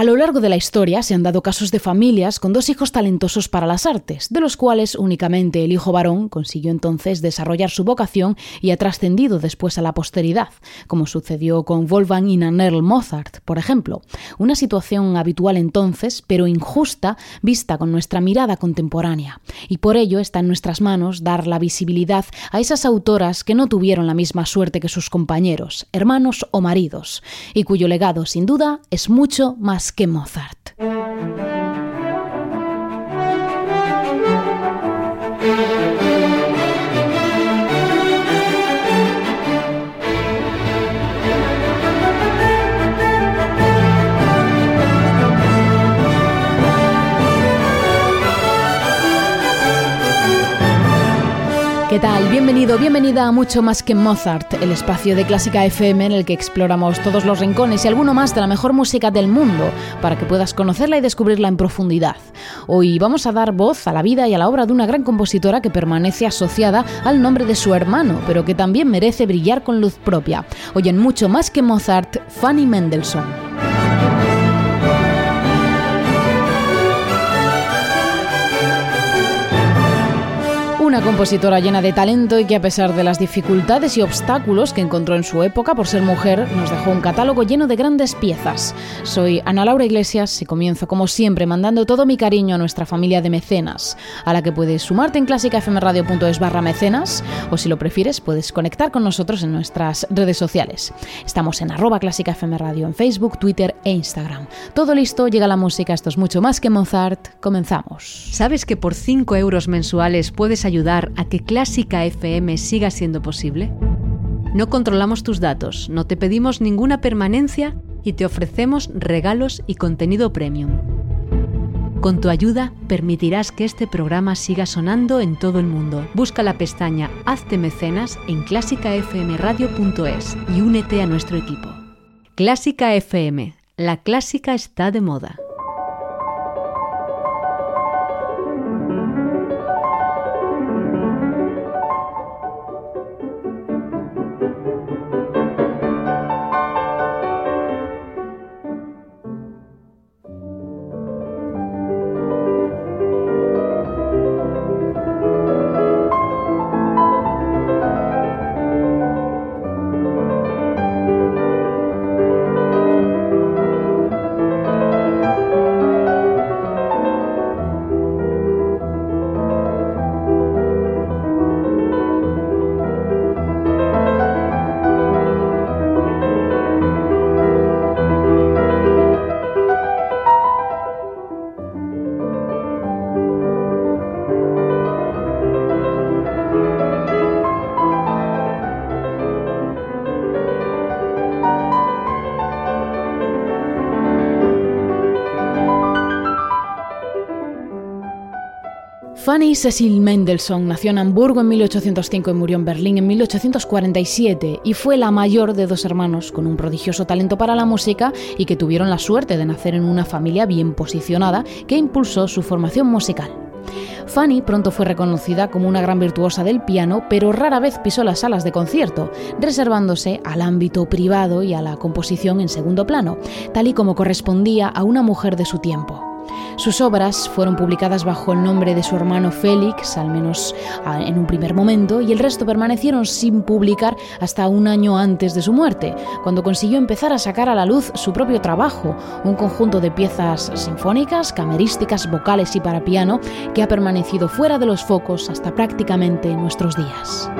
A lo largo de la historia se han dado casos de familias con dos hijos talentosos para las artes, de los cuales únicamente el hijo varón consiguió entonces desarrollar su vocación y ha trascendido después a la posteridad, como sucedió con Wolfgang y Nannerl Mozart, por ejemplo. Una situación habitual entonces, pero injusta, vista con nuestra mirada contemporánea. Y por ello está en nuestras manos dar la visibilidad a esas autoras que no tuvieron la misma suerte que sus compañeros, hermanos o maridos, y cuyo legado, sin duda, es mucho más que Mozart. ¿Qué tal? Bienvenido, bienvenida a Mucho Más que Mozart, el espacio de Clásica FM en el que exploramos todos los rincones y alguno más de la mejor música del mundo para que puedas conocerla y descubrirla en profundidad. Hoy vamos a dar voz a la vida y a la obra de una gran compositora que permanece asociada al nombre de su hermano, pero que también merece brillar con luz propia. Hoy en Mucho Más que Mozart, Fanny Mendelssohn. Compositora llena de talento y que a pesar de las dificultades y obstáculos que encontró en su época por ser mujer, nos dejó un catálogo lleno de grandes piezas. Soy Ana Laura Iglesias y comienzo como siempre mandando todo mi cariño a nuestra familia de mecenas, a la que puedes sumarte en clásicafmradio.es barra mecenas o si lo prefieres puedes conectar con nosotros en nuestras redes sociales. Estamos en arroba clásicafmradio en Facebook, Twitter e Instagram. Todo listo, llega la música, esto es mucho más que Mozart, comenzamos. ¿Sabes que por 5 euros mensuales puedes ayudar a que Clásica FM siga siendo posible? No controlamos tus datos, no te pedimos ninguna permanencia y te ofrecemos regalos y contenido premium. Con tu ayuda permitirás que este programa siga sonando en todo el mundo. Busca la pestaña Hazte mecenas en clásicafmradio.es y únete a nuestro equipo. Clásica FM, la clásica está de moda. Fanny Cecil Mendelssohn nació en Hamburgo en 1805 y murió en Berlín en 1847 y fue la mayor de dos hermanos con un prodigioso talento para la música y que tuvieron la suerte de nacer en una familia bien posicionada que impulsó su formación musical. Fanny pronto fue reconocida como una gran virtuosa del piano, pero rara vez pisó las salas de concierto, reservándose al ámbito privado y a la composición en segundo plano, tal y como correspondía a una mujer de su tiempo. Sus obras fueron publicadas bajo el nombre de su hermano Félix, al menos ah, en un primer momento, y el resto permanecieron sin publicar hasta un año antes de su muerte, cuando consiguió empezar a sacar a la luz su propio trabajo, un conjunto de piezas sinfónicas, camerísticas, vocales y para piano que ha permanecido fuera de los focos hasta prácticamente nuestros días.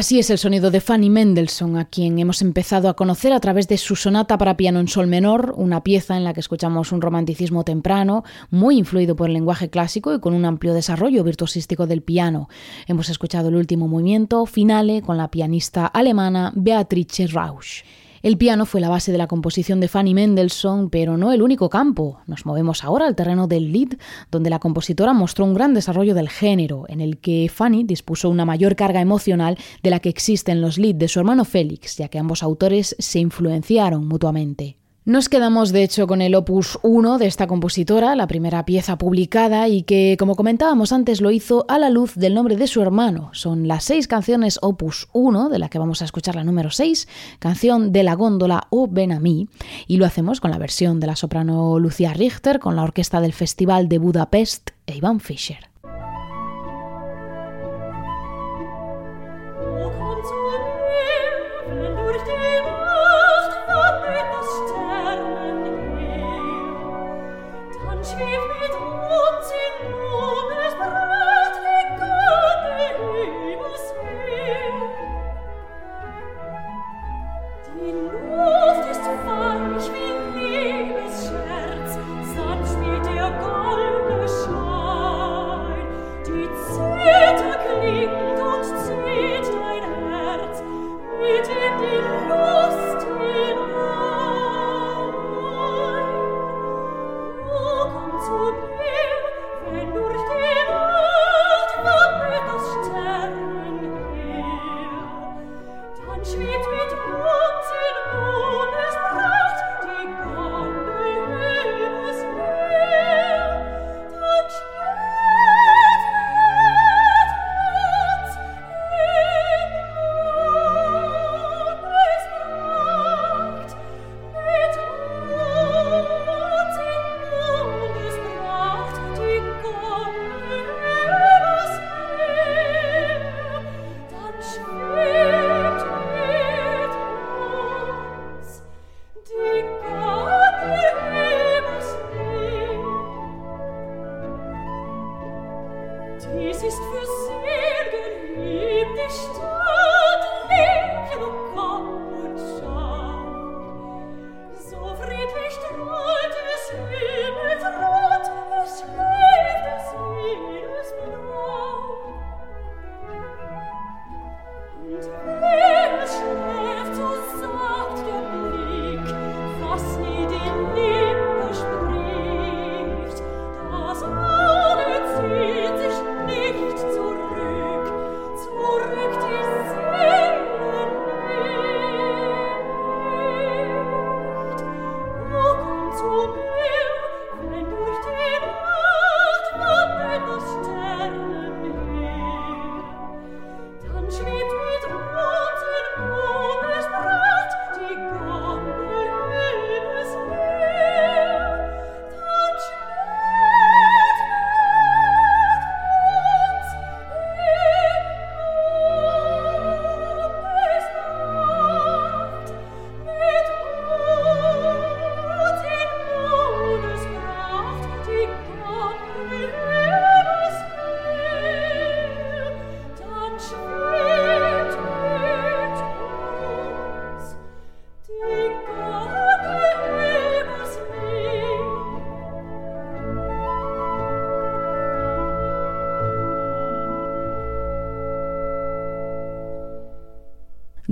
Así es el sonido de Fanny Mendelssohn, a quien hemos empezado a conocer a través de su sonata para piano en sol menor, una pieza en la que escuchamos un romanticismo temprano, muy influido por el lenguaje clásico y con un amplio desarrollo virtuosístico del piano. Hemos escuchado el último movimiento, finale, con la pianista alemana Beatrice Rausch. El piano fue la base de la composición de Fanny Mendelssohn, pero no el único campo. Nos movemos ahora al terreno del lead, donde la compositora mostró un gran desarrollo del género, en el que Fanny dispuso una mayor carga emocional de la que existe en los lead de su hermano Félix, ya que ambos autores se influenciaron mutuamente. Nos quedamos de hecho con el opus 1 de esta compositora, la primera pieza publicada y que, como comentábamos antes, lo hizo a la luz del nombre de su hermano. Son las seis canciones opus 1, de la que vamos a escuchar la número 6, canción de la góndola o Ben a mí, y lo hacemos con la versión de la soprano Lucia Richter, con la orquesta del Festival de Budapest e Iván Fischer. tief mit uns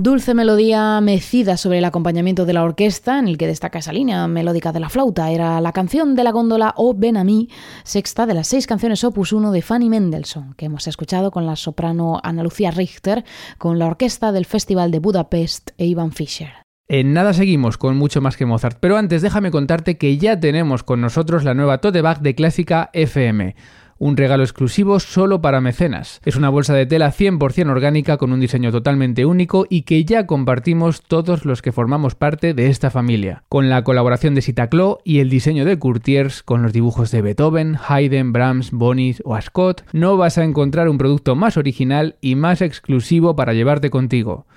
Dulce melodía mecida sobre el acompañamiento de la orquesta, en el que destaca esa línea melódica de la flauta. Era la canción de la góndola O Ben a mí, sexta de las seis canciones opus 1 de Fanny Mendelssohn, que hemos escuchado con la soprano Ana Lucía Richter, con la orquesta del Festival de Budapest e Ivan Fischer. En nada seguimos con mucho más que Mozart, pero antes déjame contarte que ya tenemos con nosotros la nueva tote bag de Clásica FM un regalo exclusivo solo para mecenas. Es una bolsa de tela 100% orgánica con un diseño totalmente único y que ya compartimos todos los que formamos parte de esta familia. Con la colaboración de Sitaclo y el diseño de Courtiers con los dibujos de Beethoven, Haydn, Brahms, Bonis o Ascot, no vas a encontrar un producto más original y más exclusivo para llevarte contigo.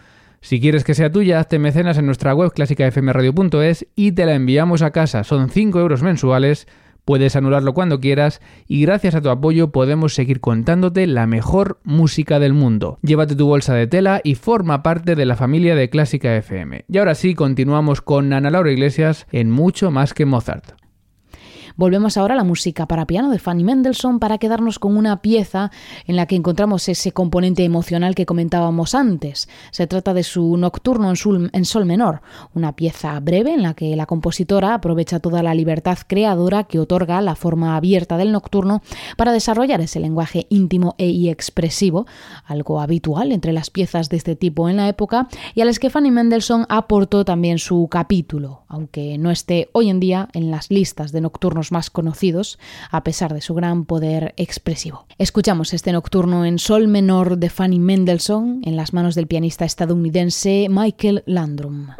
Si quieres que sea tuya, hazte mecenas en nuestra web clásicafmradio.es y te la enviamos a casa. Son 5 euros mensuales Puedes anularlo cuando quieras y gracias a tu apoyo podemos seguir contándote la mejor música del mundo. Llévate tu bolsa de tela y forma parte de la familia de Clásica FM. Y ahora sí, continuamos con Ana Laura Iglesias en Mucho más que Mozart. Volvemos ahora a la música para piano de Fanny Mendelssohn para quedarnos con una pieza en la que encontramos ese componente emocional que comentábamos antes. Se trata de su Nocturno en sol, en sol menor, una pieza breve en la que la compositora aprovecha toda la libertad creadora que otorga la forma abierta del nocturno para desarrollar ese lenguaje íntimo e expresivo, algo habitual entre las piezas de este tipo en la época, y a las que Fanny Mendelssohn aportó también su capítulo, aunque no esté hoy en día en las listas de nocturnos más conocidos, a pesar de su gran poder expresivo. Escuchamos este nocturno en sol menor de Fanny Mendelssohn en las manos del pianista estadounidense Michael Landrum.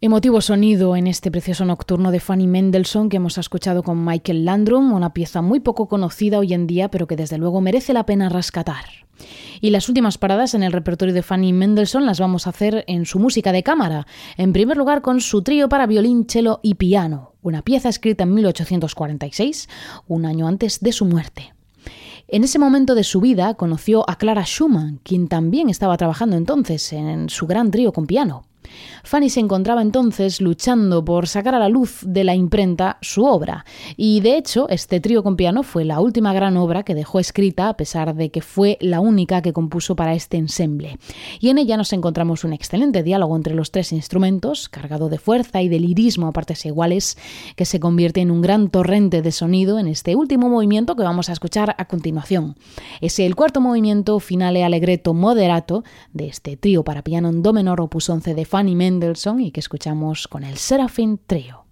Emotivo sonido en este precioso nocturno de Fanny Mendelssohn que hemos escuchado con Michael Landrum, una pieza muy poco conocida hoy en día, pero que desde luego merece la pena rescatar. Y las últimas paradas en el repertorio de Fanny Mendelssohn las vamos a hacer en su música de cámara, en primer lugar con su trío para violín, cello y piano, una pieza escrita en 1846, un año antes de su muerte. En ese momento de su vida conoció a Clara Schumann, quien también estaba trabajando entonces en su gran trío con piano. Fanny se encontraba entonces luchando por sacar a la luz de la imprenta su obra, y de hecho este trío con piano fue la última gran obra que dejó escrita, a pesar de que fue la única que compuso para este ensemble. Y en ella nos encontramos un excelente diálogo entre los tres instrumentos, cargado de fuerza y de lirismo a partes iguales, que se convierte en un gran torrente de sonido en este último movimiento que vamos a escuchar a continuación. Es el cuarto movimiento finale allegretto moderato de este trío para piano en do menor opus 11 de Fanny Mendelssohn y que escuchamos con el Serafin Trio.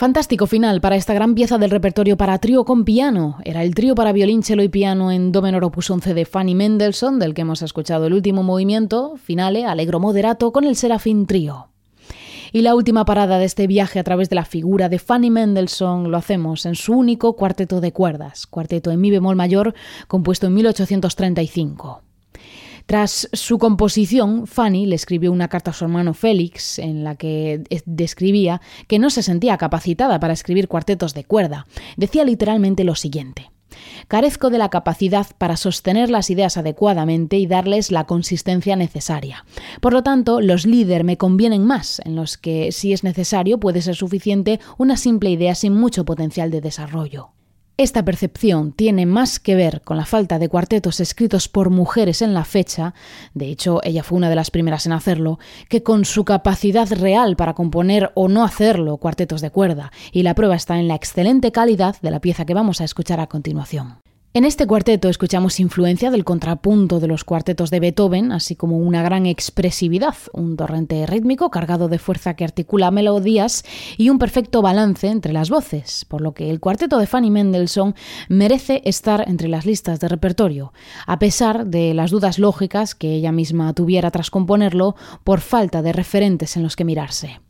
Fantástico final para esta gran pieza del repertorio para trío con piano. Era el trío para violín, cello y piano en Do menor opus 11 de Fanny Mendelssohn, del que hemos escuchado el último movimiento, finale, alegro moderato, con el Serafín Trío. Y la última parada de este viaje a través de la figura de Fanny Mendelssohn lo hacemos en su único cuarteto de cuerdas, cuarteto en mi bemol mayor, compuesto en 1835. Tras su composición, Fanny le escribió una carta a su hermano Félix en la que describía que no se sentía capacitada para escribir cuartetos de cuerda. Decía literalmente lo siguiente. Carezco de la capacidad para sostener las ideas adecuadamente y darles la consistencia necesaria. Por lo tanto, los líder me convienen más, en los que, si es necesario, puede ser suficiente una simple idea sin mucho potencial de desarrollo. Esta percepción tiene más que ver con la falta de cuartetos escritos por mujeres en la fecha, de hecho ella fue una de las primeras en hacerlo, que con su capacidad real para componer o no hacerlo cuartetos de cuerda, y la prueba está en la excelente calidad de la pieza que vamos a escuchar a continuación. En este cuarteto escuchamos influencia del contrapunto de los cuartetos de Beethoven, así como una gran expresividad, un torrente rítmico cargado de fuerza que articula melodías y un perfecto balance entre las voces, por lo que el cuarteto de Fanny Mendelssohn merece estar entre las listas de repertorio, a pesar de las dudas lógicas que ella misma tuviera tras componerlo por falta de referentes en los que mirarse.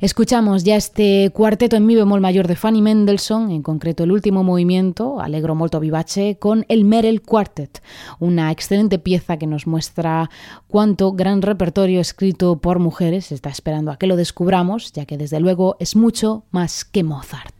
Escuchamos ya este cuarteto en mi bemol mayor de Fanny Mendelssohn, en concreto el último movimiento, Allegro molto vivace, con el Merel Quartet, una excelente pieza que nos muestra cuánto gran repertorio escrito por mujeres está esperando a que lo descubramos, ya que desde luego es mucho más que Mozart.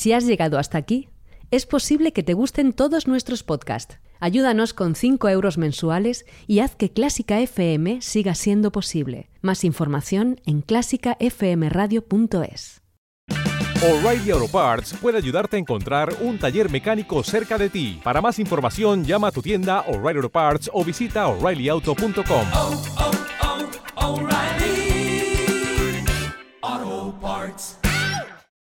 si has llegado hasta aquí, es posible que te gusten todos nuestros podcasts. Ayúdanos con 5 euros mensuales y haz que Clásica FM siga siendo posible. Más información en clásicafmradio.es. O'Reilly Auto Parts puede ayudarte a encontrar un taller mecánico cerca de ti. Para más información, llama a tu tienda O'Reilly Auto Parts o visita oreillyauto.com.